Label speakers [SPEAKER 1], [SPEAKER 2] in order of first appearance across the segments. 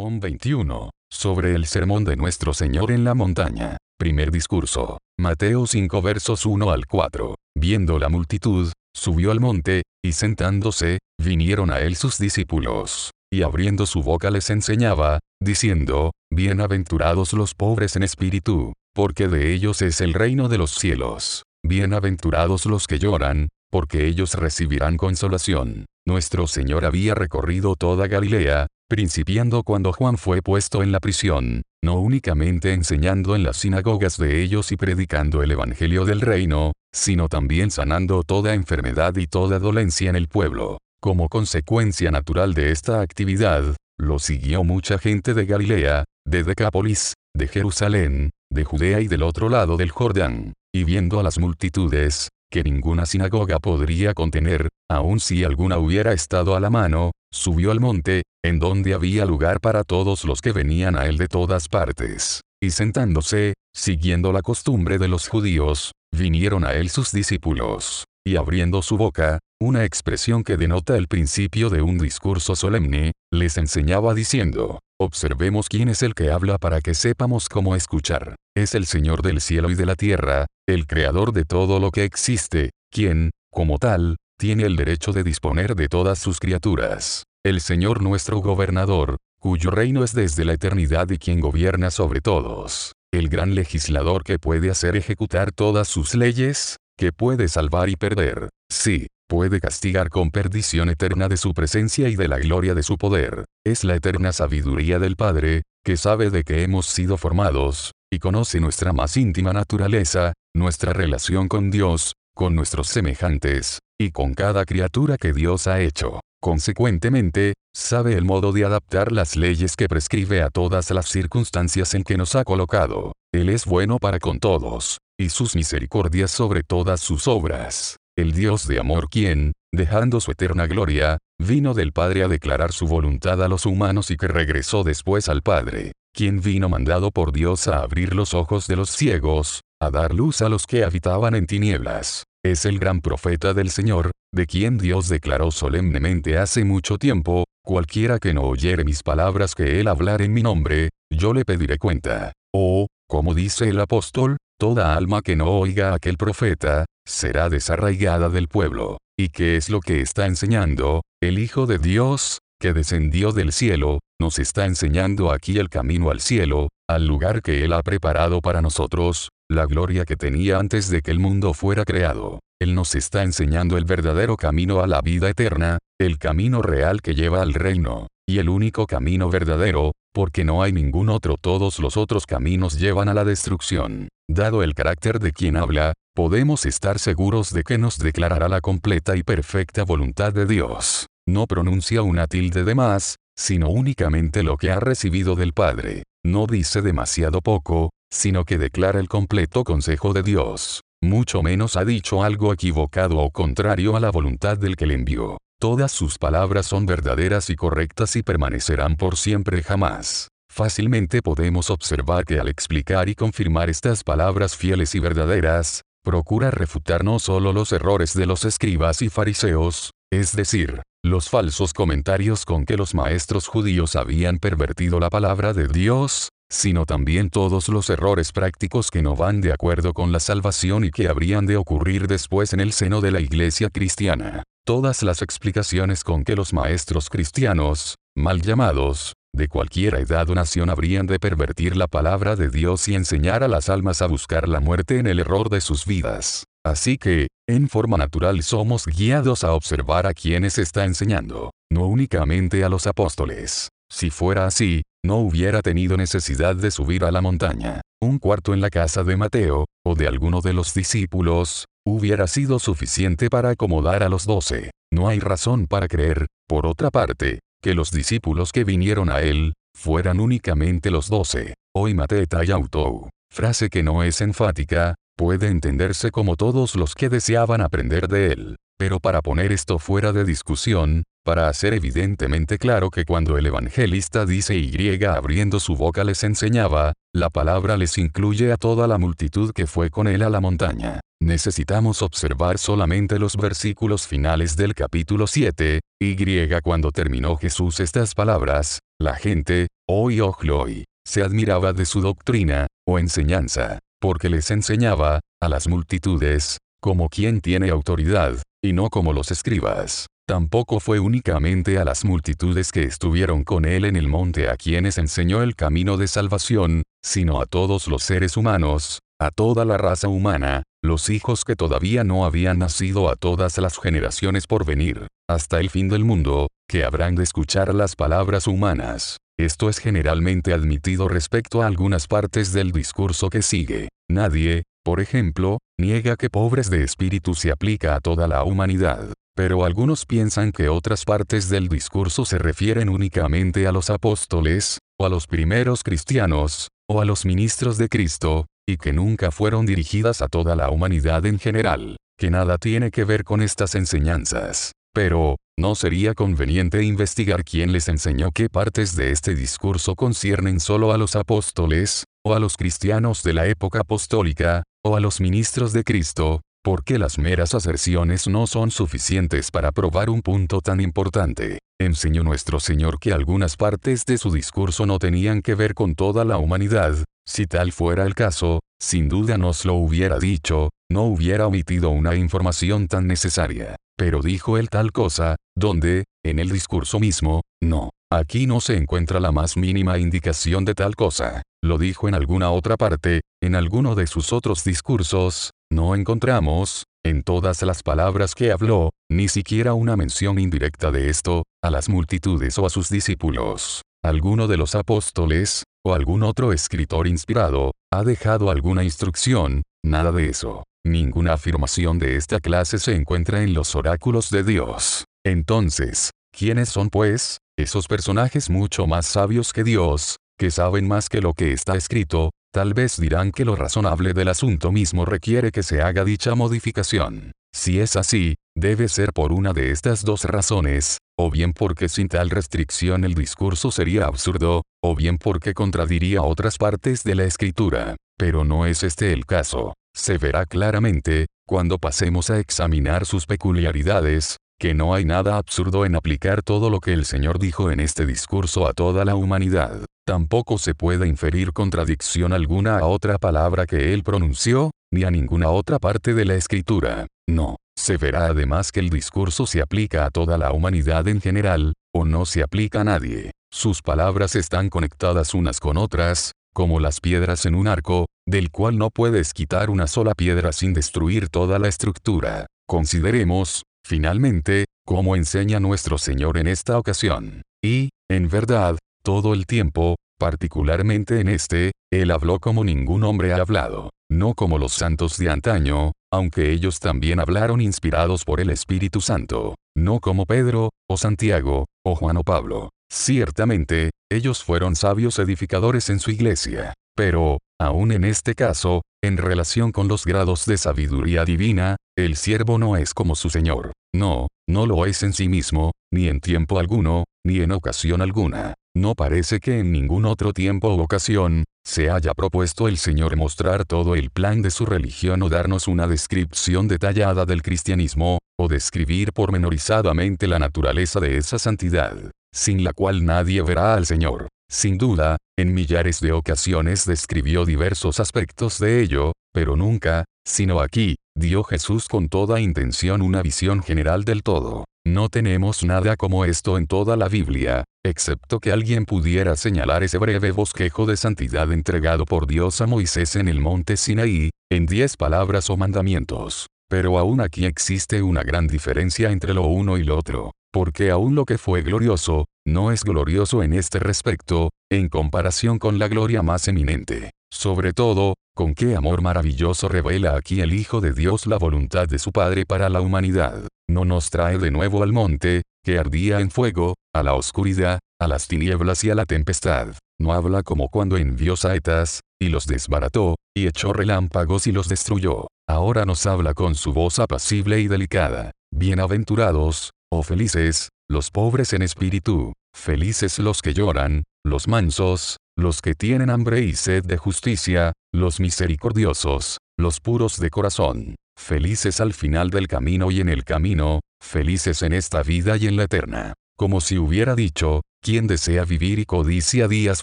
[SPEAKER 1] Sermón 21. Sobre el sermón de nuestro Señor en la montaña. Primer discurso. Mateo 5 versos 1 al 4. Viendo la multitud, subió al monte, y sentándose, vinieron a él sus discípulos. Y abriendo su boca les enseñaba, diciendo, Bienaventurados los pobres en espíritu, porque de ellos es el reino de los cielos. Bienaventurados los que lloran, porque ellos recibirán consolación. Nuestro Señor había recorrido toda Galilea, principiando cuando Juan fue puesto en la prisión, no únicamente enseñando en las sinagogas de ellos y predicando el Evangelio del reino, sino también sanando toda enfermedad y toda dolencia en el pueblo. Como consecuencia natural de esta actividad, lo siguió mucha gente de Galilea, de Decápolis, de Jerusalén, de Judea y del otro lado del Jordán, y viendo a las multitudes, que ninguna sinagoga podría contener, aun si alguna hubiera estado a la mano, subió al monte, en donde había lugar para todos los que venían a él de todas partes. Y sentándose, siguiendo la costumbre de los judíos, vinieron a él sus discípulos. Y abriendo su boca, una expresión que denota el principio de un discurso solemne, les enseñaba diciendo, observemos quién es el que habla para que sepamos cómo escuchar. Es el Señor del cielo y de la tierra, el creador de todo lo que existe, quien, como tal, tiene el derecho de disponer de todas sus criaturas. El Señor nuestro gobernador, cuyo reino es desde la eternidad y quien gobierna sobre todos. El gran legislador que puede hacer ejecutar todas sus leyes, que puede salvar y perder. Sí, puede castigar con perdición eterna de su presencia y de la gloria de su poder. Es la eterna sabiduría del Padre, que sabe de que hemos sido formados, y conoce nuestra más íntima naturaleza, nuestra relación con Dios, con nuestros semejantes, y con cada criatura que Dios ha hecho. Consecuentemente, sabe el modo de adaptar las leyes que prescribe a todas las circunstancias en que nos ha colocado. Él es bueno para con todos, y sus misericordias sobre todas sus obras. El Dios de amor quien, dejando su eterna gloria, vino del Padre a declarar su voluntad a los humanos y que regresó después al Padre quien vino mandado por Dios a abrir los ojos de los ciegos, a dar luz a los que habitaban en tinieblas. Es el gran profeta del Señor, de quien Dios declaró solemnemente hace mucho tiempo, cualquiera que no oyere mis palabras que él hablar en mi nombre, yo le pediré cuenta. O, como dice el apóstol, toda alma que no oiga a aquel profeta, será desarraigada del pueblo. ¿Y qué es lo que está enseñando? El Hijo de Dios, que descendió del cielo, nos está enseñando aquí el camino al cielo, al lugar que Él ha preparado para nosotros, la gloria que tenía antes de que el mundo fuera creado. Él nos está enseñando el verdadero camino a la vida eterna, el camino real que lleva al reino, y el único camino verdadero, porque no hay ningún otro, todos los otros caminos llevan a la destrucción. Dado el carácter de quien habla, podemos estar seguros de que nos declarará la completa y perfecta voluntad de Dios. No pronuncia una tilde de más, sino únicamente lo que ha recibido del Padre. No dice demasiado poco, sino que declara el completo consejo de Dios. Mucho menos ha dicho algo equivocado o contrario a la voluntad del que le envió. Todas sus palabras son verdaderas y correctas y permanecerán por siempre jamás. Fácilmente podemos observar que al explicar y confirmar estas palabras fieles y verdaderas, procura refutar no solo los errores de los escribas y fariseos, es decir, los falsos comentarios con que los maestros judíos habían pervertido la palabra de Dios, sino también todos los errores prácticos que no van de acuerdo con la salvación y que habrían de ocurrir después en el seno de la iglesia cristiana. Todas las explicaciones con que los maestros cristianos, mal llamados, de cualquier edad o nación habrían de pervertir la palabra de Dios y enseñar a las almas a buscar la muerte en el error de sus vidas. Así que, en forma natural somos guiados a observar a quienes está enseñando, no únicamente a los apóstoles. Si fuera así, no hubiera tenido necesidad de subir a la montaña. Un cuarto en la casa de Mateo, o de alguno de los discípulos, hubiera sido suficiente para acomodar a los doce. No hay razón para creer, por otra parte, que los discípulos que vinieron a él, fueran únicamente los doce. Hoy Mateta y auto. Frase que no es enfática, puede entenderse como todos los que deseaban aprender de él. Pero para poner esto fuera de discusión, para hacer evidentemente claro que cuando el evangelista dice Y abriendo su boca les enseñaba, la palabra les incluye a toda la multitud que fue con él a la montaña. necesitamos observar solamente los versículos finales del capítulo 7, y cuando terminó Jesús estas palabras, la gente, hoy ojloi, se admiraba de su doctrina, o enseñanza, porque les enseñaba, a las multitudes, como quien tiene autoridad, y no como los escribas. Tampoco fue únicamente a las multitudes que estuvieron con él en el monte a quienes enseñó el camino de salvación, sino a todos los seres humanos, a toda la raza humana, los hijos que todavía no habían nacido a todas las generaciones por venir, hasta el fin del mundo, que habrán de escuchar las palabras humanas. Esto es generalmente admitido respecto a algunas partes del discurso que sigue. Nadie, por ejemplo, niega que pobres de espíritu se aplica a toda la humanidad. Pero algunos piensan que otras partes del discurso se refieren únicamente a los apóstoles, o a los primeros cristianos, o a los ministros de Cristo, y que nunca fueron dirigidas a toda la humanidad en general, que nada tiene que ver con estas enseñanzas. Pero, ¿no sería conveniente investigar quién les enseñó qué partes de este discurso conciernen solo a los apóstoles, o a los cristianos de la época apostólica, o a los ministros de Cristo, porque las meras aserciones no son suficientes para probar un punto tan importante. Enseñó nuestro Señor que algunas partes de su discurso no tenían que ver con toda la humanidad, si tal fuera el caso, sin duda nos lo hubiera dicho, no hubiera omitido una información tan necesaria. Pero dijo él tal cosa, donde, en el discurso mismo, no. Aquí no se encuentra la más mínima indicación de tal cosa. Lo dijo en alguna otra parte, en alguno de sus otros discursos, no encontramos, en todas las palabras que habló, ni siquiera una mención indirecta de esto, a las multitudes o a sus discípulos. Alguno de los apóstoles, o algún otro escritor inspirado, ha dejado alguna instrucción, nada de eso. Ninguna afirmación de esta clase se encuentra en los oráculos de Dios. Entonces, ¿quiénes son pues? Esos personajes mucho más sabios que Dios, que saben más que lo que está escrito, Tal vez dirán que lo razonable del asunto mismo requiere que se haga dicha modificación. Si es así, debe ser por una de estas dos razones, o bien porque sin tal restricción el discurso sería absurdo, o bien porque contradiría otras partes de la escritura. Pero no es este el caso. Se verá claramente, cuando pasemos a examinar sus peculiaridades, que no hay nada absurdo en aplicar todo lo que el Señor dijo en este discurso a toda la humanidad. Tampoco se puede inferir contradicción alguna a otra palabra que él pronunció, ni a ninguna otra parte de la escritura. No. Se verá además que el discurso se aplica a toda la humanidad en general, o no se aplica a nadie. Sus palabras están conectadas unas con otras, como las piedras en un arco, del cual no puedes quitar una sola piedra sin destruir toda la estructura. Consideremos, Finalmente, como enseña nuestro Señor en esta ocasión. Y, en verdad, todo el tiempo, particularmente en este, Él habló como ningún hombre ha hablado, no como los santos de antaño, aunque ellos también hablaron inspirados por el Espíritu Santo, no como Pedro, o Santiago, o Juan o Pablo. Ciertamente, ellos fueron sabios edificadores en su iglesia. Pero, aún en este caso, en relación con los grados de sabiduría divina, el siervo no es como su Señor. No, no lo es en sí mismo, ni en tiempo alguno, ni en ocasión alguna. No parece que en ningún otro tiempo o ocasión, se haya propuesto el Señor mostrar todo el plan de su religión o darnos una descripción detallada del cristianismo, o describir pormenorizadamente la naturaleza de esa santidad, sin la cual nadie verá al Señor. Sin duda, en millares de ocasiones describió diversos aspectos de ello, pero nunca, sino aquí, dio Jesús con toda intención una visión general del todo. No tenemos nada como esto en toda la Biblia, excepto que alguien pudiera señalar ese breve bosquejo de santidad entregado por Dios a Moisés en el monte Sinaí, en diez palabras o mandamientos. Pero aún aquí existe una gran diferencia entre lo uno y lo otro, porque aún lo que fue glorioso, no es glorioso en este respecto, en comparación con la gloria más eminente. Sobre todo, con qué amor maravilloso revela aquí el Hijo de Dios la voluntad de su Padre para la humanidad. No nos trae de nuevo al monte, que ardía en fuego, a la oscuridad, a las tinieblas y a la tempestad. No habla como cuando envió saetas, y los desbarató, y echó relámpagos y los destruyó. Ahora nos habla con su voz apacible y delicada. Bienaventurados, oh felices, los pobres en espíritu, felices los que lloran, los mansos, los que tienen hambre y sed de justicia, los misericordiosos, los puros de corazón. felices al final del camino y en el camino, felices en esta vida y en la eterna. Como si hubiera dicho, quien desea vivir y codicia días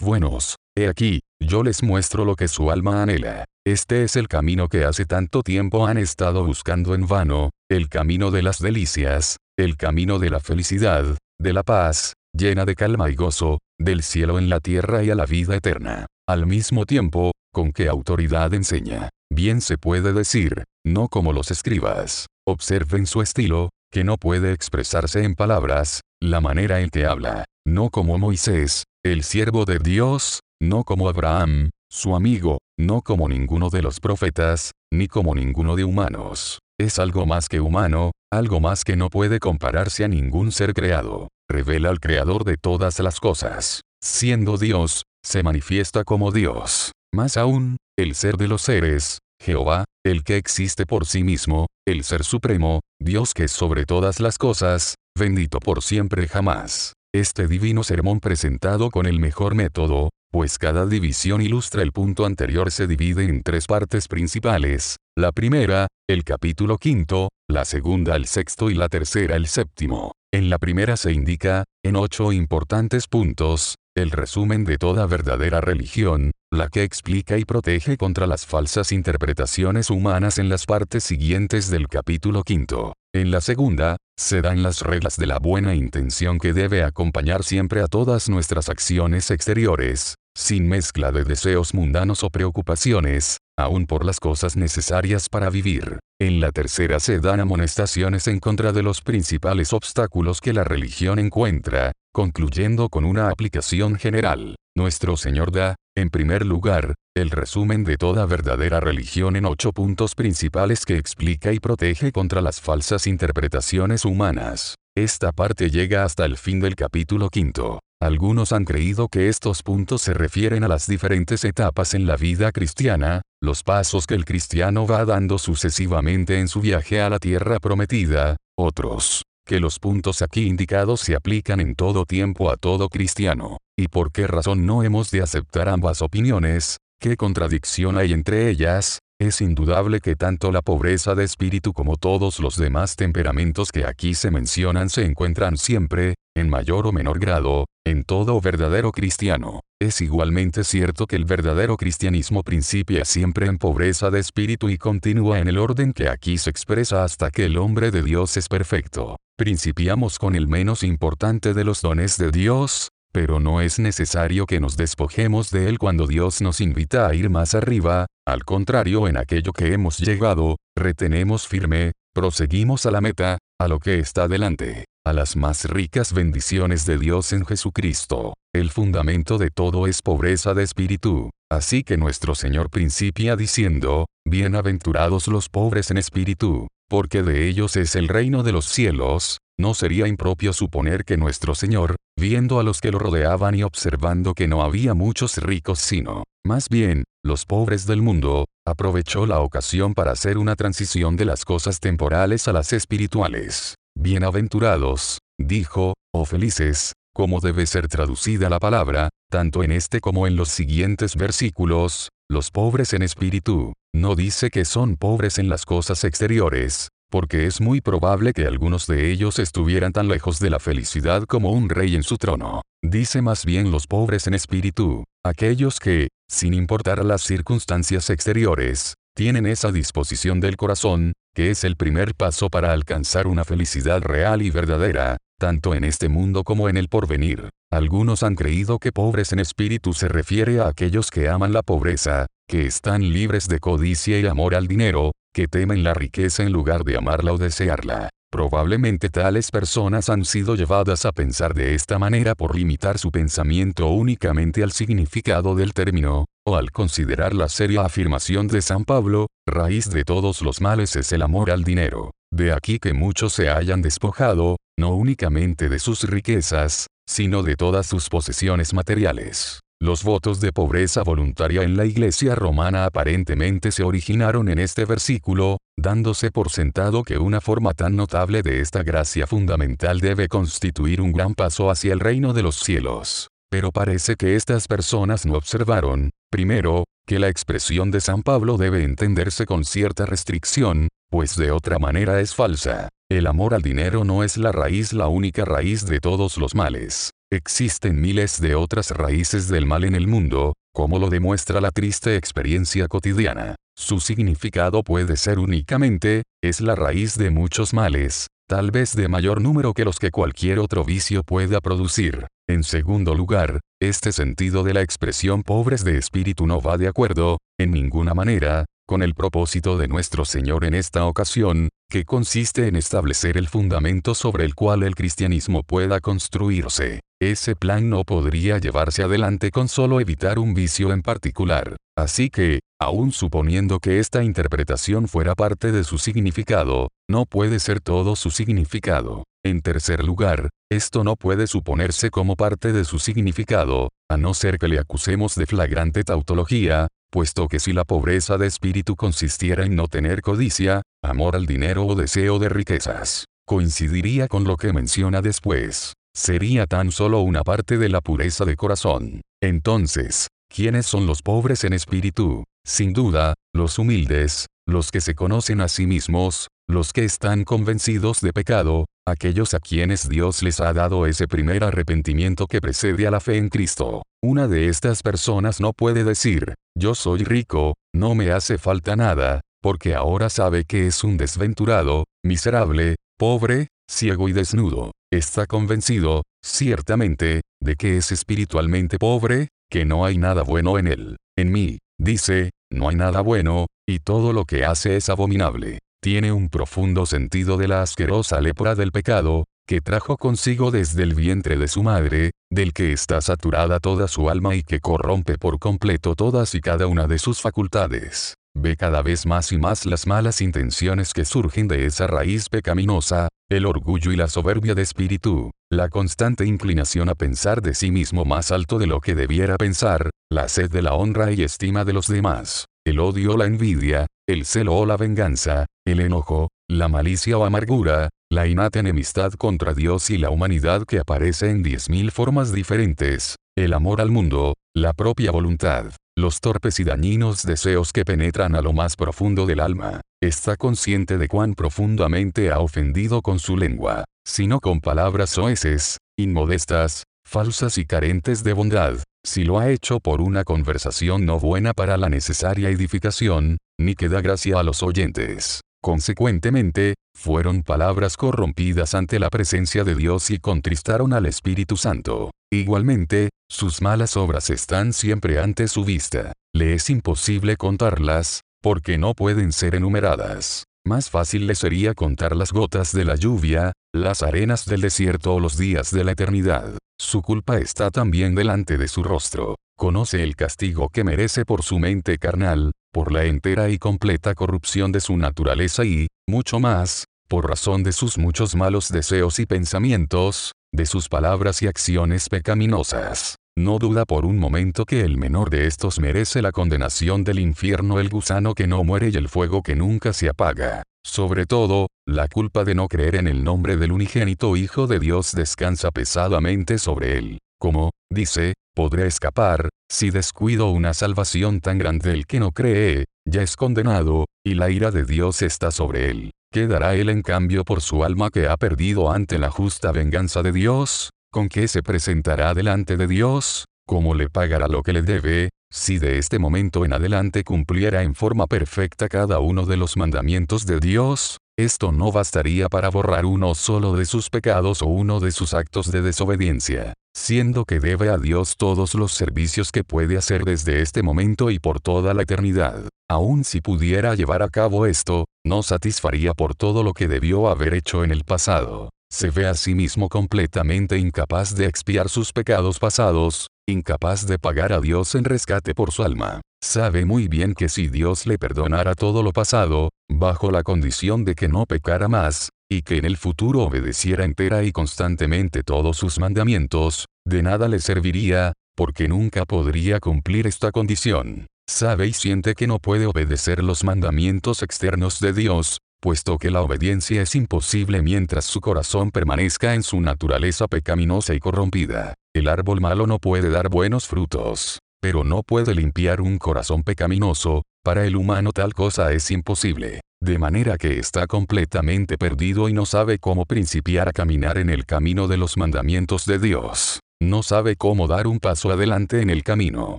[SPEAKER 1] buenos, he aquí, yo les muestro lo que su alma anhela. Este es el camino que hace tanto tiempo han estado buscando en vano, el camino de las delicias, el camino de la felicidad, de la paz, llena de calma y gozo, del cielo en la tierra y a la vida eterna. Al mismo tiempo, ¿con qué autoridad enseña? Bien se puede decir, no como los escribas. Observen su estilo, que no puede expresarse en palabras, la manera en que habla, no como Moisés, el siervo de Dios, no como Abraham, su amigo, no como ninguno de los profetas, ni como ninguno de humanos. Es algo más que humano, algo más que no puede compararse a ningún ser creado. Revela al Creador de todas las cosas. Siendo Dios, se manifiesta como Dios. Más aún, el ser de los seres, Jehová, el que existe por sí mismo, el Ser Supremo, Dios que es sobre todas las cosas, bendito por siempre jamás. Este divino sermón presentado con el mejor método, pues cada división ilustra el punto anterior se divide en tres partes principales, la primera, el capítulo quinto, la segunda el sexto y la tercera el séptimo. En la primera se indica, en ocho importantes puntos, el resumen de toda verdadera religión, la que explica y protege contra las falsas interpretaciones humanas en las partes siguientes del capítulo quinto. En la segunda, se dan las reglas de la buena intención que debe acompañar siempre a todas nuestras acciones exteriores, sin mezcla de deseos mundanos o preocupaciones, aun por las cosas necesarias para vivir. En la tercera se dan amonestaciones en contra de los principales obstáculos que la religión encuentra, concluyendo con una aplicación general. Nuestro Señor da, en primer lugar, el resumen de toda verdadera religión en ocho puntos principales que explica y protege contra las falsas interpretaciones humanas. Esta parte llega hasta el fin del capítulo quinto. Algunos han creído que estos puntos se refieren a las diferentes etapas en la vida cristiana, los pasos que el cristiano va dando sucesivamente en su viaje a la tierra prometida, otros, que los puntos aquí indicados se aplican en todo tiempo a todo cristiano. ¿Y por qué razón no hemos de aceptar ambas opiniones? ¿Qué contradicción hay entre ellas? Es indudable que tanto la pobreza de espíritu como todos los demás temperamentos que aquí se mencionan se encuentran siempre, en mayor o menor grado, en todo verdadero cristiano. Es igualmente cierto que el verdadero cristianismo principia siempre en pobreza de espíritu y continúa en el orden que aquí se expresa hasta que el hombre de Dios es perfecto. Principiamos con el menos importante de los dones de Dios, pero no es necesario que nos despojemos de él cuando Dios nos invita a ir más arriba, al contrario en aquello que hemos llegado, retenemos firme, proseguimos a la meta, a lo que está delante, a las más ricas bendiciones de Dios en Jesucristo. El fundamento de todo es pobreza de espíritu, así que nuestro Señor principia diciendo, Bienaventurados los pobres en espíritu, porque de ellos es el reino de los cielos, no sería impropio suponer que nuestro Señor, viendo a los que lo rodeaban y observando que no había muchos ricos sino, más bien, los pobres del mundo, aprovechó la ocasión para hacer una transición de las cosas temporales a las espirituales. Bienaventurados, dijo, o felices, como debe ser traducida la palabra, tanto en este como en los siguientes versículos, los pobres en espíritu, no dice que son pobres en las cosas exteriores, porque es muy probable que algunos de ellos estuvieran tan lejos de la felicidad como un rey en su trono. Dice más bien los pobres en espíritu, aquellos que, sin importar las circunstancias exteriores, tienen esa disposición del corazón, que es el primer paso para alcanzar una felicidad real y verdadera, tanto en este mundo como en el porvenir. Algunos han creído que pobres en espíritu se refiere a aquellos que aman la pobreza, que están libres de codicia y amor al dinero, que temen la riqueza en lugar de amarla o desearla. Probablemente tales personas han sido llevadas a pensar de esta manera por limitar su pensamiento únicamente al significado del término, o al considerar la seria afirmación de San Pablo, raíz de todos los males es el amor al dinero. De aquí que muchos se hayan despojado, no únicamente de sus riquezas, sino de todas sus posesiones materiales. Los votos de pobreza voluntaria en la Iglesia romana aparentemente se originaron en este versículo, dándose por sentado que una forma tan notable de esta gracia fundamental debe constituir un gran paso hacia el reino de los cielos. Pero parece que estas personas no observaron, primero, que la expresión de San Pablo debe entenderse con cierta restricción, pues de otra manera es falsa. El amor al dinero no es la raíz, la única raíz de todos los males. Existen miles de otras raíces del mal en el mundo, como lo demuestra la triste experiencia cotidiana. Su significado puede ser únicamente, es la raíz de muchos males, tal vez de mayor número que los que cualquier otro vicio pueda producir. En segundo lugar, este sentido de la expresión pobres de espíritu no va de acuerdo, en ninguna manera, con el propósito de nuestro Señor en esta ocasión, que consiste en establecer el fundamento sobre el cual el cristianismo pueda construirse. Ese plan no podría llevarse adelante con solo evitar un vicio en particular. Así que, aun suponiendo que esta interpretación fuera parte de su significado, no puede ser todo su significado. En tercer lugar, esto no puede suponerse como parte de su significado, a no ser que le acusemos de flagrante tautología, puesto que si la pobreza de espíritu consistiera en no tener codicia, amor al dinero o deseo de riquezas, coincidiría con lo que menciona después. Sería tan solo una parte de la pureza de corazón. Entonces, ¿quiénes son los pobres en espíritu? Sin duda, los humildes, los que se conocen a sí mismos, los que están convencidos de pecado, aquellos a quienes Dios les ha dado ese primer arrepentimiento que precede a la fe en Cristo. Una de estas personas no puede decir, yo soy rico, no me hace falta nada, porque ahora sabe que es un desventurado, miserable, pobre, ciego y desnudo. Está convencido, ciertamente, de que es espiritualmente pobre, que no hay nada bueno en él. En mí, dice, no hay nada bueno, y todo lo que hace es abominable tiene un profundo sentido de la asquerosa lepra del pecado, que trajo consigo desde el vientre de su madre, del que está saturada toda su alma y que corrompe por completo todas y cada una de sus facultades. Ve cada vez más y más las malas intenciones que surgen de esa raíz pecaminosa, el orgullo y la soberbia de espíritu, la constante inclinación a pensar de sí mismo más alto de lo que debiera pensar, la sed de la honra y estima de los demás, el odio o la envidia, el celo o la venganza, el enojo, la malicia o amargura, la innata enemistad contra Dios y la humanidad que aparece en diez mil formas diferentes, el amor al mundo, la propia voluntad, los torpes y dañinos deseos que penetran a lo más profundo del alma. Está consciente de cuán profundamente ha ofendido con su lengua, sino con palabras soeces, inmodestas, falsas y carentes de bondad, si lo ha hecho por una conversación no buena para la necesaria edificación, ni que da gracia a los oyentes. Consecuentemente, fueron palabras corrompidas ante la presencia de Dios y contristaron al Espíritu Santo. Igualmente, sus malas obras están siempre ante su vista. Le es imposible contarlas, porque no pueden ser enumeradas. Más fácil le sería contar las gotas de la lluvia, las arenas del desierto o los días de la eternidad. Su culpa está también delante de su rostro. Conoce el castigo que merece por su mente carnal, por la entera y completa corrupción de su naturaleza y, mucho más, por razón de sus muchos malos deseos y pensamientos, de sus palabras y acciones pecaminosas. No duda por un momento que el menor de estos merece la condenación del infierno el gusano que no muere y el fuego que nunca se apaga. Sobre todo, la culpa de no creer en el nombre del unigénito Hijo de Dios descansa pesadamente sobre él. Como, dice, podré escapar, si descuido una salvación tan grande el que no cree, ya es condenado, y la ira de Dios está sobre él. ¿Qué dará él en cambio por su alma que ha perdido ante la justa venganza de Dios? ¿Con qué se presentará delante de Dios? ¿Cómo le pagará lo que le debe? Si de este momento en adelante cumpliera en forma perfecta cada uno de los mandamientos de Dios, esto no bastaría para borrar uno solo de sus pecados o uno de sus actos de desobediencia, siendo que debe a Dios todos los servicios que puede hacer desde este momento y por toda la eternidad. Aun si pudiera llevar a cabo esto, no satisfaría por todo lo que debió haber hecho en el pasado. Se ve a sí mismo completamente incapaz de expiar sus pecados pasados, incapaz de pagar a Dios en rescate por su alma. Sabe muy bien que si Dios le perdonara todo lo pasado, bajo la condición de que no pecara más, y que en el futuro obedeciera entera y constantemente todos sus mandamientos, de nada le serviría, porque nunca podría cumplir esta condición. Sabe y siente que no puede obedecer los mandamientos externos de Dios, puesto que la obediencia es imposible mientras su corazón permanezca en su naturaleza pecaminosa y corrompida. El árbol malo no puede dar buenos frutos. pero no puede limpiar un corazón pecaminoso, para el humano tal cosa es imposible. De manera que está completamente perdido y no sabe cómo principiar a caminar en el camino de los mandamientos de Dios. No sabe cómo dar un paso adelante en el camino.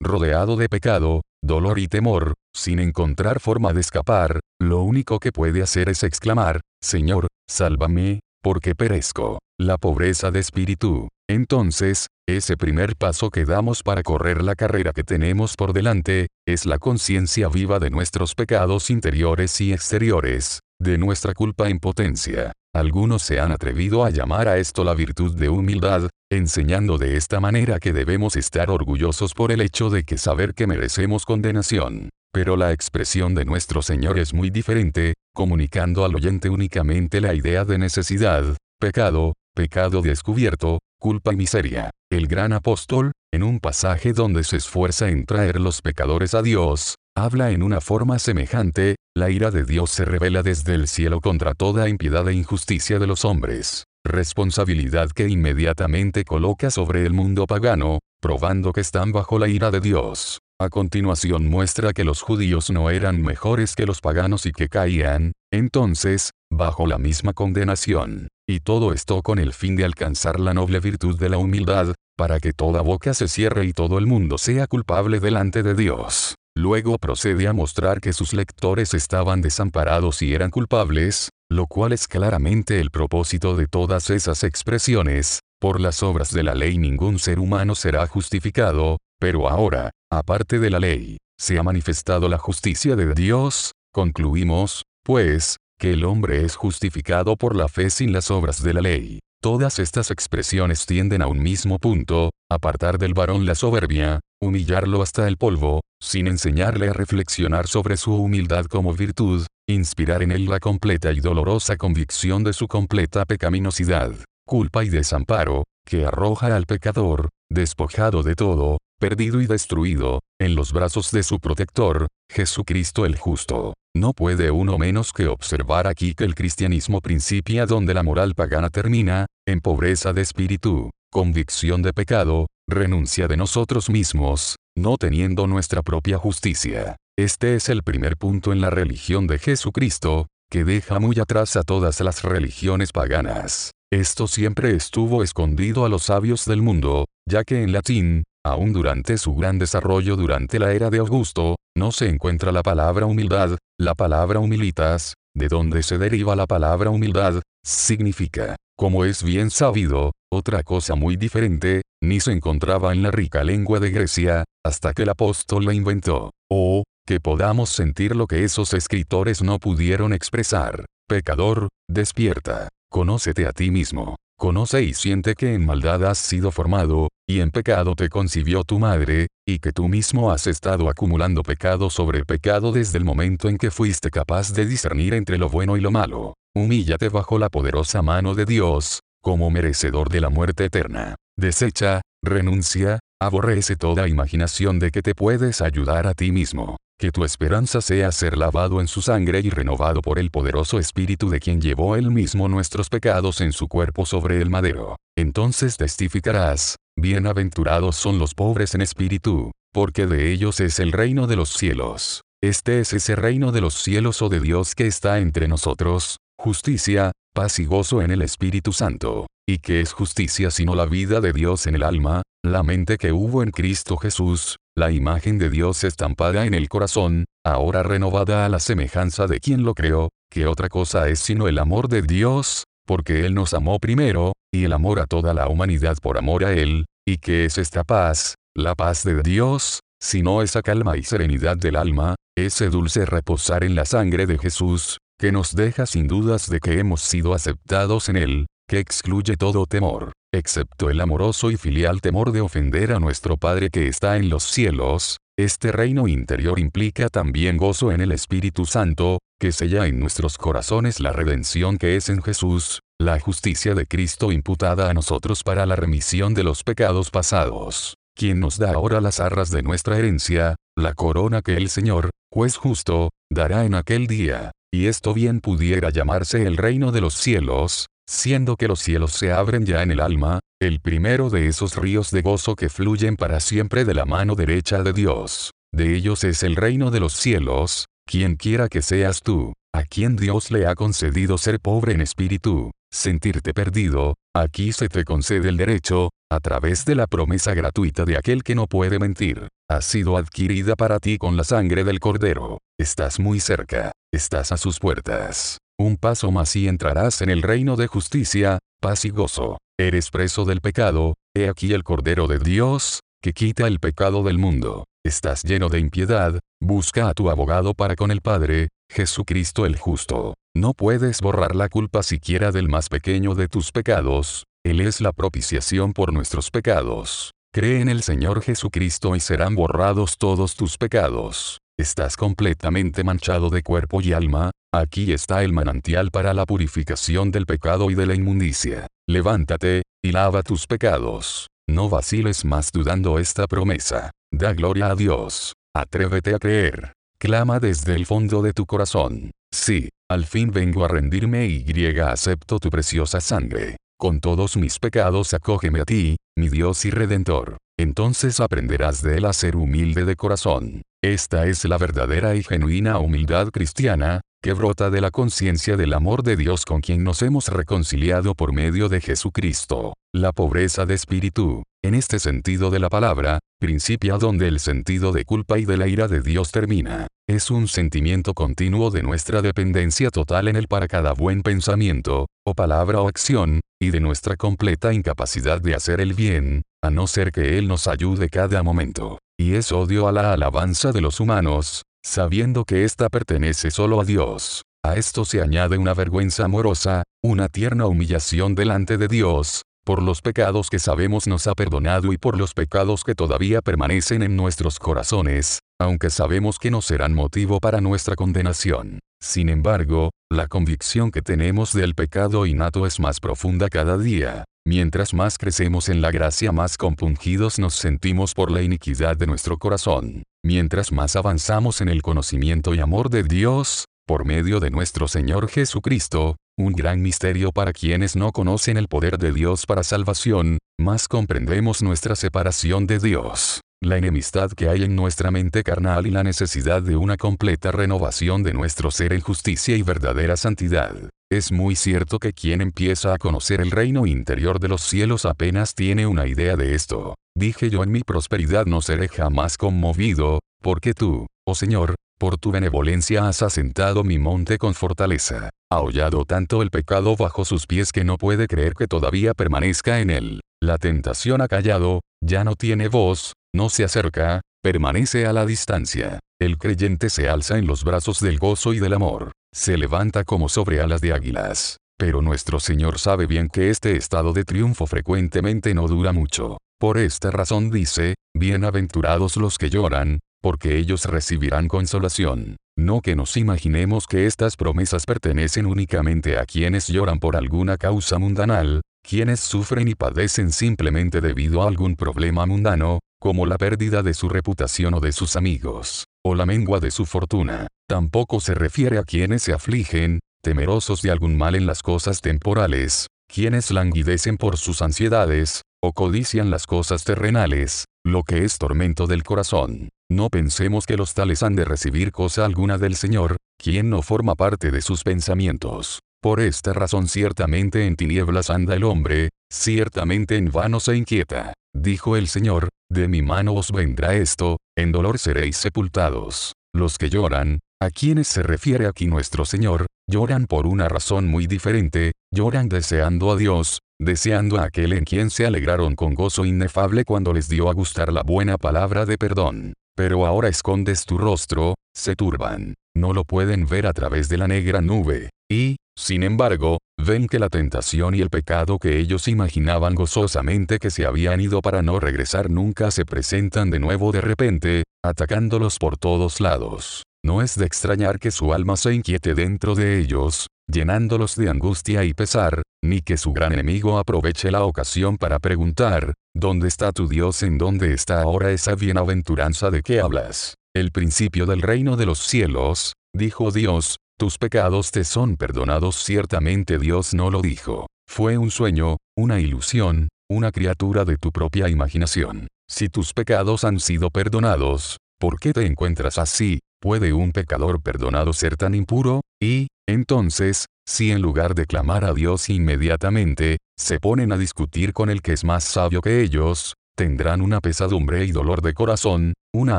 [SPEAKER 1] Rodeado de pecado, dolor y temor, sin encontrar forma de escapar, lo único que puede hacer es exclamar, Señor, sálvame, porque perezco. La pobreza de espíritu. Entonces, ese primer paso que damos para correr la carrera que tenemos por delante, es la conciencia viva de nuestros pecados interiores y exteriores, de nuestra culpa e impotencia. Algunos se han atrevido a llamar a esto la virtud de humildad, enseñando de esta manera que debemos estar orgullosos por el hecho de que saber que merecemos condenación. Pero la expresión de nuestro Señor es muy diferente, comunicando al oyente únicamente la idea de necesidad, pecado, pecado descubierto, culpa y miseria. El gran apóstol, en un pasaje donde se esfuerza en traer los pecadores a Dios, habla en una forma semejante, la ira de Dios se revela desde el cielo contra toda impiedad e injusticia de los hombres, responsabilidad que inmediatamente coloca sobre el mundo pagano, probando que están bajo la ira de Dios. A continuación muestra que los judíos no eran mejores que los paganos y que caían, entonces, bajo la misma condenación. Y todo esto con el fin de alcanzar la noble virtud de la humildad, para que toda boca se cierre y todo el mundo sea culpable delante de Dios. Luego procede a mostrar que sus lectores estaban desamparados y eran culpables, lo cual es claramente el propósito de todas esas expresiones, por las obras de la ley ningún ser humano será justificado, pero ahora, aparte de la ley, se ha manifestado la justicia de Dios, concluimos, pues, que el hombre es justificado por la fe sin las obras de la ley. Todas estas expresiones tienden a un mismo punto, apartar del varón la soberbia, humillarlo hasta el polvo, sin enseñarle a reflexionar sobre su humildad como virtud, inspirar en él la completa y dolorosa convicción de su completa pecaminosidad, culpa y desamparo, que arroja al pecador, despojado de todo, perdido y destruido, en los brazos de su protector, Jesucristo el justo. No puede uno menos que observar aquí que el cristianismo principia donde la moral pagana termina, en pobreza de espíritu, convicción de pecado, renuncia de nosotros mismos, no teniendo nuestra propia justicia. Este es el primer punto en la religión de Jesucristo, que deja muy atrás a todas las religiones paganas. Esto siempre estuvo escondido a los sabios del mundo, ya que en latín, aún durante su gran desarrollo durante la era de Augusto, no se encuentra la palabra humildad, la palabra humilitas, de donde se deriva la palabra humildad, significa, como es bien sabido, otra cosa muy diferente, ni se encontraba en la rica lengua de Grecia, hasta que el apóstol la inventó. O, que podamos sentir lo que esos escritores no pudieron expresar. Pecador, despierta. Conócete a ti mismo. Conoce y siente que en maldad has sido formado, y en pecado te concibió tu madre, y que tú mismo has estado acumulando pecado sobre pecado desde el momento en que fuiste capaz de discernir entre lo bueno y lo malo. Humíllate bajo la poderosa mano de Dios, como merecedor de la muerte eterna. Desecha, renuncia, aborrece toda imaginación de que te puedes ayudar a ti mismo que tu esperanza sea ser lavado en su sangre y renovado por el poderoso Espíritu de quien llevó él mismo nuestros pecados en su cuerpo sobre el madero. Entonces testificarás, bienaventurados son los pobres en espíritu, porque de ellos es el reino de los cielos. Este es ese reino de los cielos o de Dios que está entre nosotros, justicia, paz y gozo en el Espíritu Santo. ¿Y qué es justicia sino la vida de Dios en el alma, la mente que hubo en Cristo Jesús, la imagen de Dios estampada en el corazón, ahora renovada a la semejanza de quien lo creó, que otra cosa es sino el amor de Dios, porque Él nos amó primero, y el amor a toda la humanidad por amor a Él, y que es esta paz, la paz de Dios, sino esa calma y serenidad del alma, ese dulce reposar en la sangre de Jesús, que nos deja sin dudas de que hemos sido aceptados en Él, que excluye todo temor, excepto el amoroso y filial temor de ofender a nuestro Padre que está en los cielos, este reino interior implica también gozo en el Espíritu Santo, que sella en nuestros corazones la redención que es en Jesús, la justicia de Cristo imputada a nosotros para la remisión de los pecados pasados, quien nos da ahora las arras de nuestra herencia, la corona que el Señor, juez justo, dará en aquel día. y esto bien pudiera llamarse el reino de los cielos, siendo que los cielos se abren ya en el alma, el primero de esos ríos de gozo que fluyen para siempre de la mano derecha de Dios. De ellos es el reino de los cielos, quien quiera que seas tú, a quien Dios le ha concedido ser pobre en espíritu, sentirte perdido, aquí se te concede el derecho, a través de la promesa gratuita de aquel que no puede mentir, ha sido adquirida para ti con la sangre del cordero, estás muy cerca, estás a sus puertas. Un paso más y entrarás en el reino de justicia, paz y gozo. Eres preso del pecado, he aquí el Cordero de Dios, que quita el pecado del mundo. Estás lleno de impiedad, busca a tu abogado para con el Padre, Jesucristo el justo. No puedes borrar la culpa siquiera del más pequeño de tus pecados, Él es la propiciación por nuestros pecados. Cree en el Señor Jesucristo y serán borrados todos tus pecados. Estás completamente manchado de cuerpo y alma, aquí está el manantial para la purificación del pecado y de la inmundicia. Levántate, y lava tus pecados. No vaciles más dudando esta promesa. Da gloria a Dios. Atrévete a creer. Clama desde el fondo de tu corazón. Sí, al fin vengo a rendirme y acepto tu preciosa sangre. Con todos mis pecados acógeme a ti, mi Dios y Redentor. Entonces aprenderás de él a ser humilde de corazón. Esta es la verdadera y genuina humildad cristiana, que brota de la conciencia del amor de Dios con quien nos hemos reconciliado por medio de Jesucristo. La pobreza de espíritu, en este sentido de la palabra, principia donde el sentido de culpa y de la ira de Dios termina. Es un sentimiento continuo de nuestra dependencia total en Él para cada buen pensamiento, o palabra o acción, y de nuestra completa incapacidad de hacer el bien, a no ser que Él nos ayude cada momento y es odio a la alabanza de los humanos, sabiendo que ésta pertenece solo a Dios. A esto se añade una vergüenza amorosa, una tierna humillación delante de Dios, por los pecados que sabemos nos ha perdonado y por los pecados que todavía permanecen en nuestros corazones, aunque sabemos que no serán motivo para nuestra condenación. Sin embargo, la convicción que tenemos del pecado innato es más profunda cada día. Mientras más crecemos en la gracia más compungidos nos sentimos por la iniquidad de nuestro corazón. Mientras más avanzamos en el conocimiento y amor de Dios, por medio de nuestro Señor Jesucristo, un gran misterio para quienes no conocen el poder de Dios para salvación, más comprendemos nuestra separación de Dios la enemistad que hay en nuestra mente carnal y la necesidad de una completa renovación de nuestro ser en justicia y verdadera santidad. Es muy cierto que quien empieza a conocer el reino interior de los cielos apenas tiene una idea de esto. Dije yo en mi prosperidad no seré jamás conmovido, porque tú, oh Señor, por tu benevolencia has asentado mi monte con fortaleza. Ha hollado tanto el pecado bajo sus pies que no puede creer que todavía permanezca en él. La tentación ha callado, ya no tiene voz, no se acerca, permanece a la distancia. El creyente se alza en los brazos del gozo y del amor. Se levanta como sobre alas de águilas. Pero nuestro Señor sabe bien que este estado de triunfo frecuentemente no dura mucho. Por esta razón dice, Bienaventurados los que lloran, porque ellos recibirán consolación. No que nos imaginemos que estas promesas pertenecen únicamente a quienes lloran por alguna causa mundanal, quienes sufren y padecen simplemente debido a algún problema mundano, como la pérdida de su reputación o de sus amigos, o la mengua de su fortuna. Tampoco se refiere a quienes se afligen, temerosos de algún mal en las cosas temporales, quienes languidecen por sus ansiedades, o codician las cosas terrenales, lo que es tormento del corazón. No pensemos que los tales han de recibir cosa alguna del Señor, quien no forma parte de sus pensamientos. Por esta razón ciertamente en tinieblas anda el hombre, ciertamente en vano se inquieta. Dijo el Señor, de mi mano os vendrá esto, en dolor seréis sepultados. Los que lloran, a quienes se refiere aquí nuestro Señor, lloran por una razón muy diferente, lloran deseando a Dios, deseando a aquel en quien se alegraron con gozo inefable cuando les dio a gustar la buena palabra de perdón. Pero ahora escondes tu rostro, se turban, no lo pueden ver a través de la negra nube, y, sin embargo, ven que la tentación y el pecado que ellos imaginaban gozosamente que se habían ido para no regresar nunca se presentan de nuevo de repente, atacándolos por todos lados. No es de extrañar que su alma se inquiete dentro de ellos, llenándolos de angustia y pesar, ni que su gran enemigo aproveche la ocasión para preguntar, ¿dónde está tu Dios? ¿En dónde está ahora esa bienaventuranza de que hablas? El principio del reino de los cielos, dijo Dios, tus pecados te son perdonados ciertamente Dios no lo dijo. Fue un sueño, una ilusión, una criatura de tu propia imaginación. Si tus pecados han sido perdonados, ¿por qué te encuentras así? ¿Puede un pecador perdonado ser tan impuro? Y, entonces, si en lugar de clamar a Dios inmediatamente, se ponen a discutir con el que es más sabio que ellos, tendrán una pesadumbre y dolor de corazón, una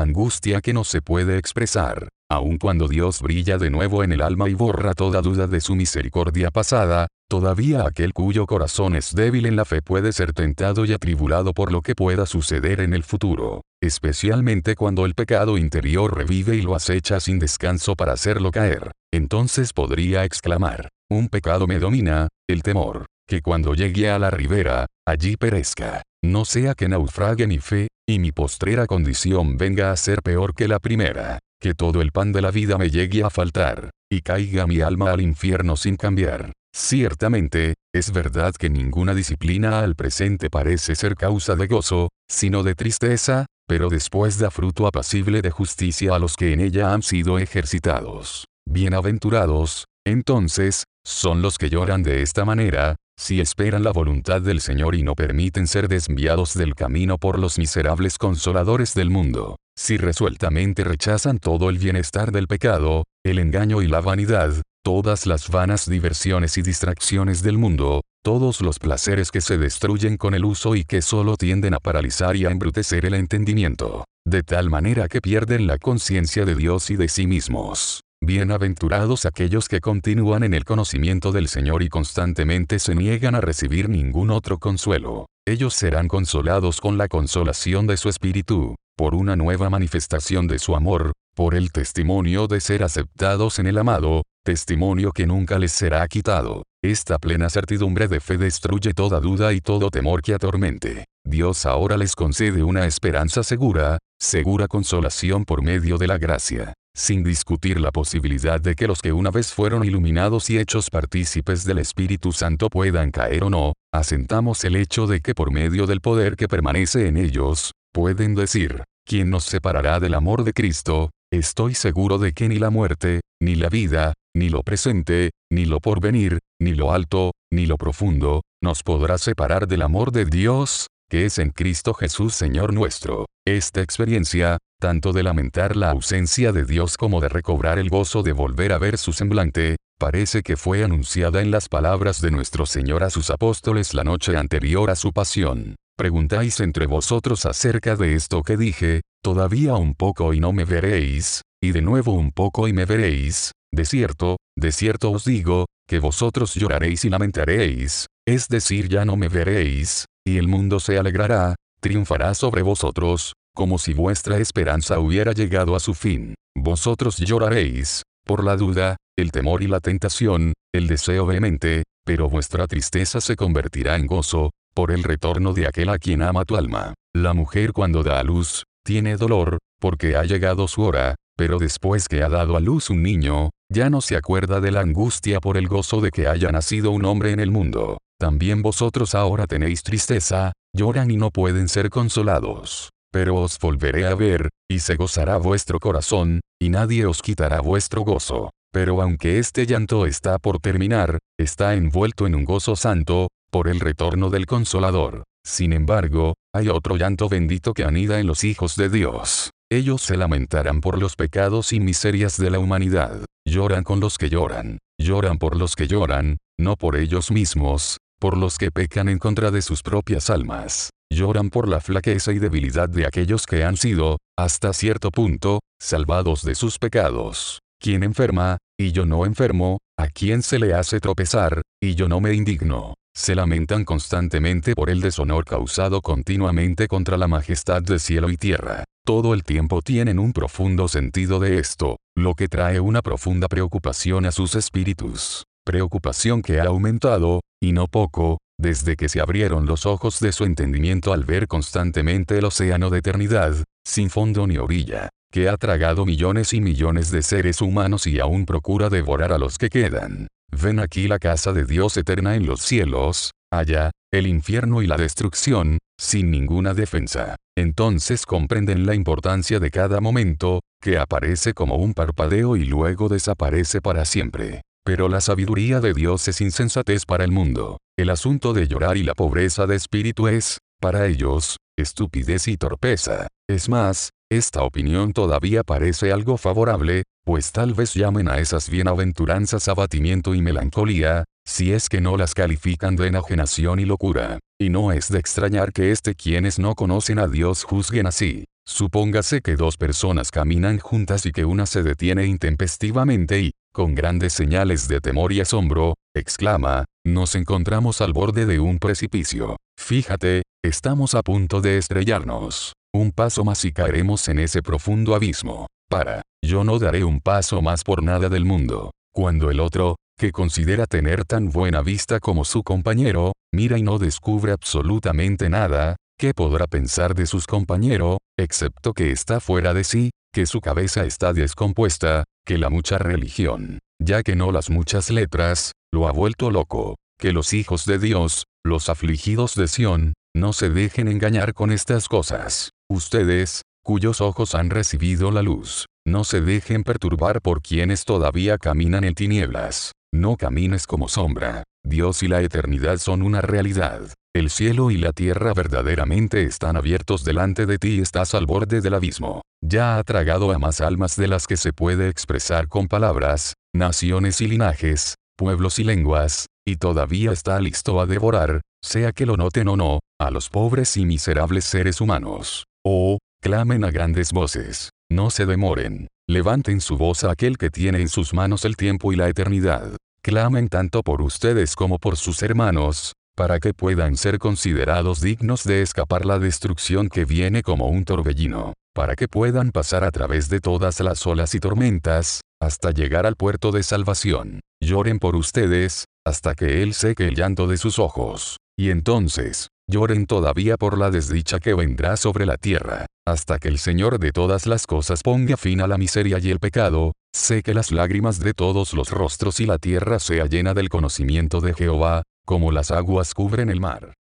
[SPEAKER 1] angustia que no se puede expresar. Aun cuando Dios brilla de nuevo en el alma y borra toda duda de su misericordia pasada, todavía aquel cuyo corazón es débil en la fe puede ser tentado y atribulado por lo que pueda suceder en el futuro, especialmente cuando el pecado interior revive y lo acecha sin descanso para hacerlo caer. Entonces podría exclamar, un pecado me domina, el temor, que cuando llegue a la ribera, allí perezca. No sea que naufrague mi fe, y mi postrera condición venga a ser peor que la primera que todo el pan de la vida me llegue a faltar, y caiga mi alma al infierno sin cambiar. Ciertamente, es verdad que ninguna disciplina al presente parece ser causa de gozo, sino de tristeza, pero después da fruto apacible de justicia a los que en ella han sido ejercitados. Bienaventurados, entonces, son los que lloran de esta manera, si esperan la voluntad del Señor y no permiten ser desviados del camino por los miserables consoladores del mundo. Si resueltamente rechazan todo el bienestar del pecado, el engaño y la vanidad, todas las vanas diversiones y distracciones del mundo, todos los placeres que se destruyen con el uso y que solo tienden a paralizar y a embrutecer el entendimiento, de tal manera que pierden la conciencia de Dios y de sí mismos. Bienaventurados aquellos que continúan en el conocimiento del Señor y constantemente se niegan a recibir ningún otro consuelo. Ellos serán consolados con la consolación de su espíritu, por una nueva manifestación de su amor, por el testimonio de ser aceptados en el amado, testimonio que nunca les será quitado. Esta plena certidumbre de fe destruye toda duda y todo temor que atormente. Dios ahora les concede una esperanza segura, segura consolación por medio de la gracia. Sin discutir la posibilidad de que los que una vez fueron iluminados y hechos partícipes del Espíritu Santo puedan caer o no, asentamos el hecho de que por medio del poder que permanece en ellos, Pueden decir, ¿quién nos separará del amor de Cristo? Estoy seguro de que ni la muerte, ni la vida, ni lo presente, ni lo porvenir, ni lo alto, ni lo profundo, nos podrá separar del amor de Dios, que es en Cristo Jesús Señor nuestro. Esta experiencia, tanto de lamentar la ausencia de Dios como de recobrar el gozo de volver a ver su semblante, parece que fue anunciada en las palabras de nuestro Señor a sus apóstoles la noche anterior a su pasión. Preguntáis entre vosotros acerca de esto que dije, todavía un poco y no me veréis, y de nuevo un poco y me veréis, de cierto, de cierto os digo, que vosotros lloraréis y lamentaréis, es decir ya no me veréis, y el mundo se alegrará, triunfará sobre vosotros, como si vuestra esperanza hubiera llegado a su fin. Vosotros lloraréis, por la duda, el temor y la tentación, el deseo vehemente, pero vuestra tristeza se convertirá en gozo, por el retorno de aquel a quien ama tu alma. La mujer cuando da a luz, tiene dolor, porque ha llegado su hora, pero después que ha dado a luz un niño, ya no se acuerda de la angustia por el gozo de que haya nacido un hombre en el mundo. También vosotros ahora tenéis tristeza, lloran y no pueden ser consolados. Pero os volveré a ver, y se gozará vuestro corazón, y nadie os quitará vuestro gozo. Pero aunque este llanto está por terminar, está envuelto en un gozo santo, por el retorno del Consolador. Sin embargo, hay otro llanto bendito que anida en los hijos de Dios. Ellos se lamentarán por los pecados y miserias de la humanidad. Lloran con los que lloran. Lloran por los que lloran, no por ellos mismos, por los que pecan en contra de sus propias almas. Lloran por la flaqueza y debilidad de aquellos que han sido, hasta cierto punto, salvados de sus pecados. Quien enferma, y yo no enfermo, a quien se le hace tropezar, y yo no me indigno. Se lamentan constantemente por el deshonor causado continuamente contra la majestad de cielo y tierra. Todo el tiempo tienen un profundo sentido de esto, lo que trae una profunda preocupación a sus espíritus. Preocupación que ha aumentado, y no poco, desde que se abrieron los ojos de su entendimiento al ver constantemente el océano de eternidad, sin fondo ni orilla, que ha tragado millones y millones de seres humanos y aún procura devorar a los que quedan. Ven aquí la casa de Dios eterna en los cielos, allá, el infierno y la destrucción, sin ninguna defensa. Entonces comprenden la importancia de cada momento, que aparece como un parpadeo y luego desaparece para siempre. Pero la sabiduría de Dios es insensatez para el mundo. El asunto de llorar y la pobreza de espíritu es, para ellos, estupidez y torpeza. Es más, esta opinión todavía parece algo favorable, pues tal vez llamen a esas bienaventuranzas abatimiento y melancolía, si es que no las califican de enajenación y locura. Y no es de extrañar que este quienes no conocen a Dios juzguen así. Supóngase que dos personas caminan juntas y que una se detiene intempestivamente y, con grandes señales de temor y asombro, exclama, nos encontramos al borde de un precipicio. Fíjate, estamos a punto de estrellarnos. Un paso más y caeremos en ese profundo abismo. Para, yo no daré un paso más por nada del mundo. Cuando el otro, que considera tener tan buena vista como su compañero, mira y no descubre absolutamente nada, ¿qué podrá pensar de sus compañeros, excepto que está fuera de sí, que su cabeza está descompuesta, que la mucha religión, ya que no las muchas letras, lo ha vuelto loco, que los hijos de Dios, los afligidos de Sión, no se dejen engañar con estas cosas. Ustedes, cuyos ojos han recibido la luz, no se dejen perturbar por quienes todavía caminan en tinieblas. No camines como sombra. Dios y la eternidad son una realidad. El cielo y la tierra verdaderamente están abiertos delante de ti y estás al borde del abismo. Ya ha tragado a más almas de las que se puede expresar con palabras, naciones y linajes, pueblos y lenguas, y todavía está listo a devorar, sea que lo noten o no, a los pobres y miserables seres humanos. Oh, clamen a grandes voces. No se demoren. Levanten su voz a aquel que tiene en sus manos el tiempo y la eternidad. Clamen tanto por ustedes como por sus hermanos, para que puedan ser considerados dignos de escapar la destrucción que viene como un torbellino, para que puedan pasar a través de todas las olas y tormentas, hasta llegar al puerto de salvación. Lloren por ustedes, hasta que Él seque el llanto de sus ojos. Y entonces, lloren todavía por la desdicha que vendrá sobre la tierra, hasta que el Señor de todas las cosas ponga fin a la miseria y el pecado, seque las lágrimas de todos los rostros y la tierra sea llena del conocimiento de Jehová, como las aguas cubren el mar.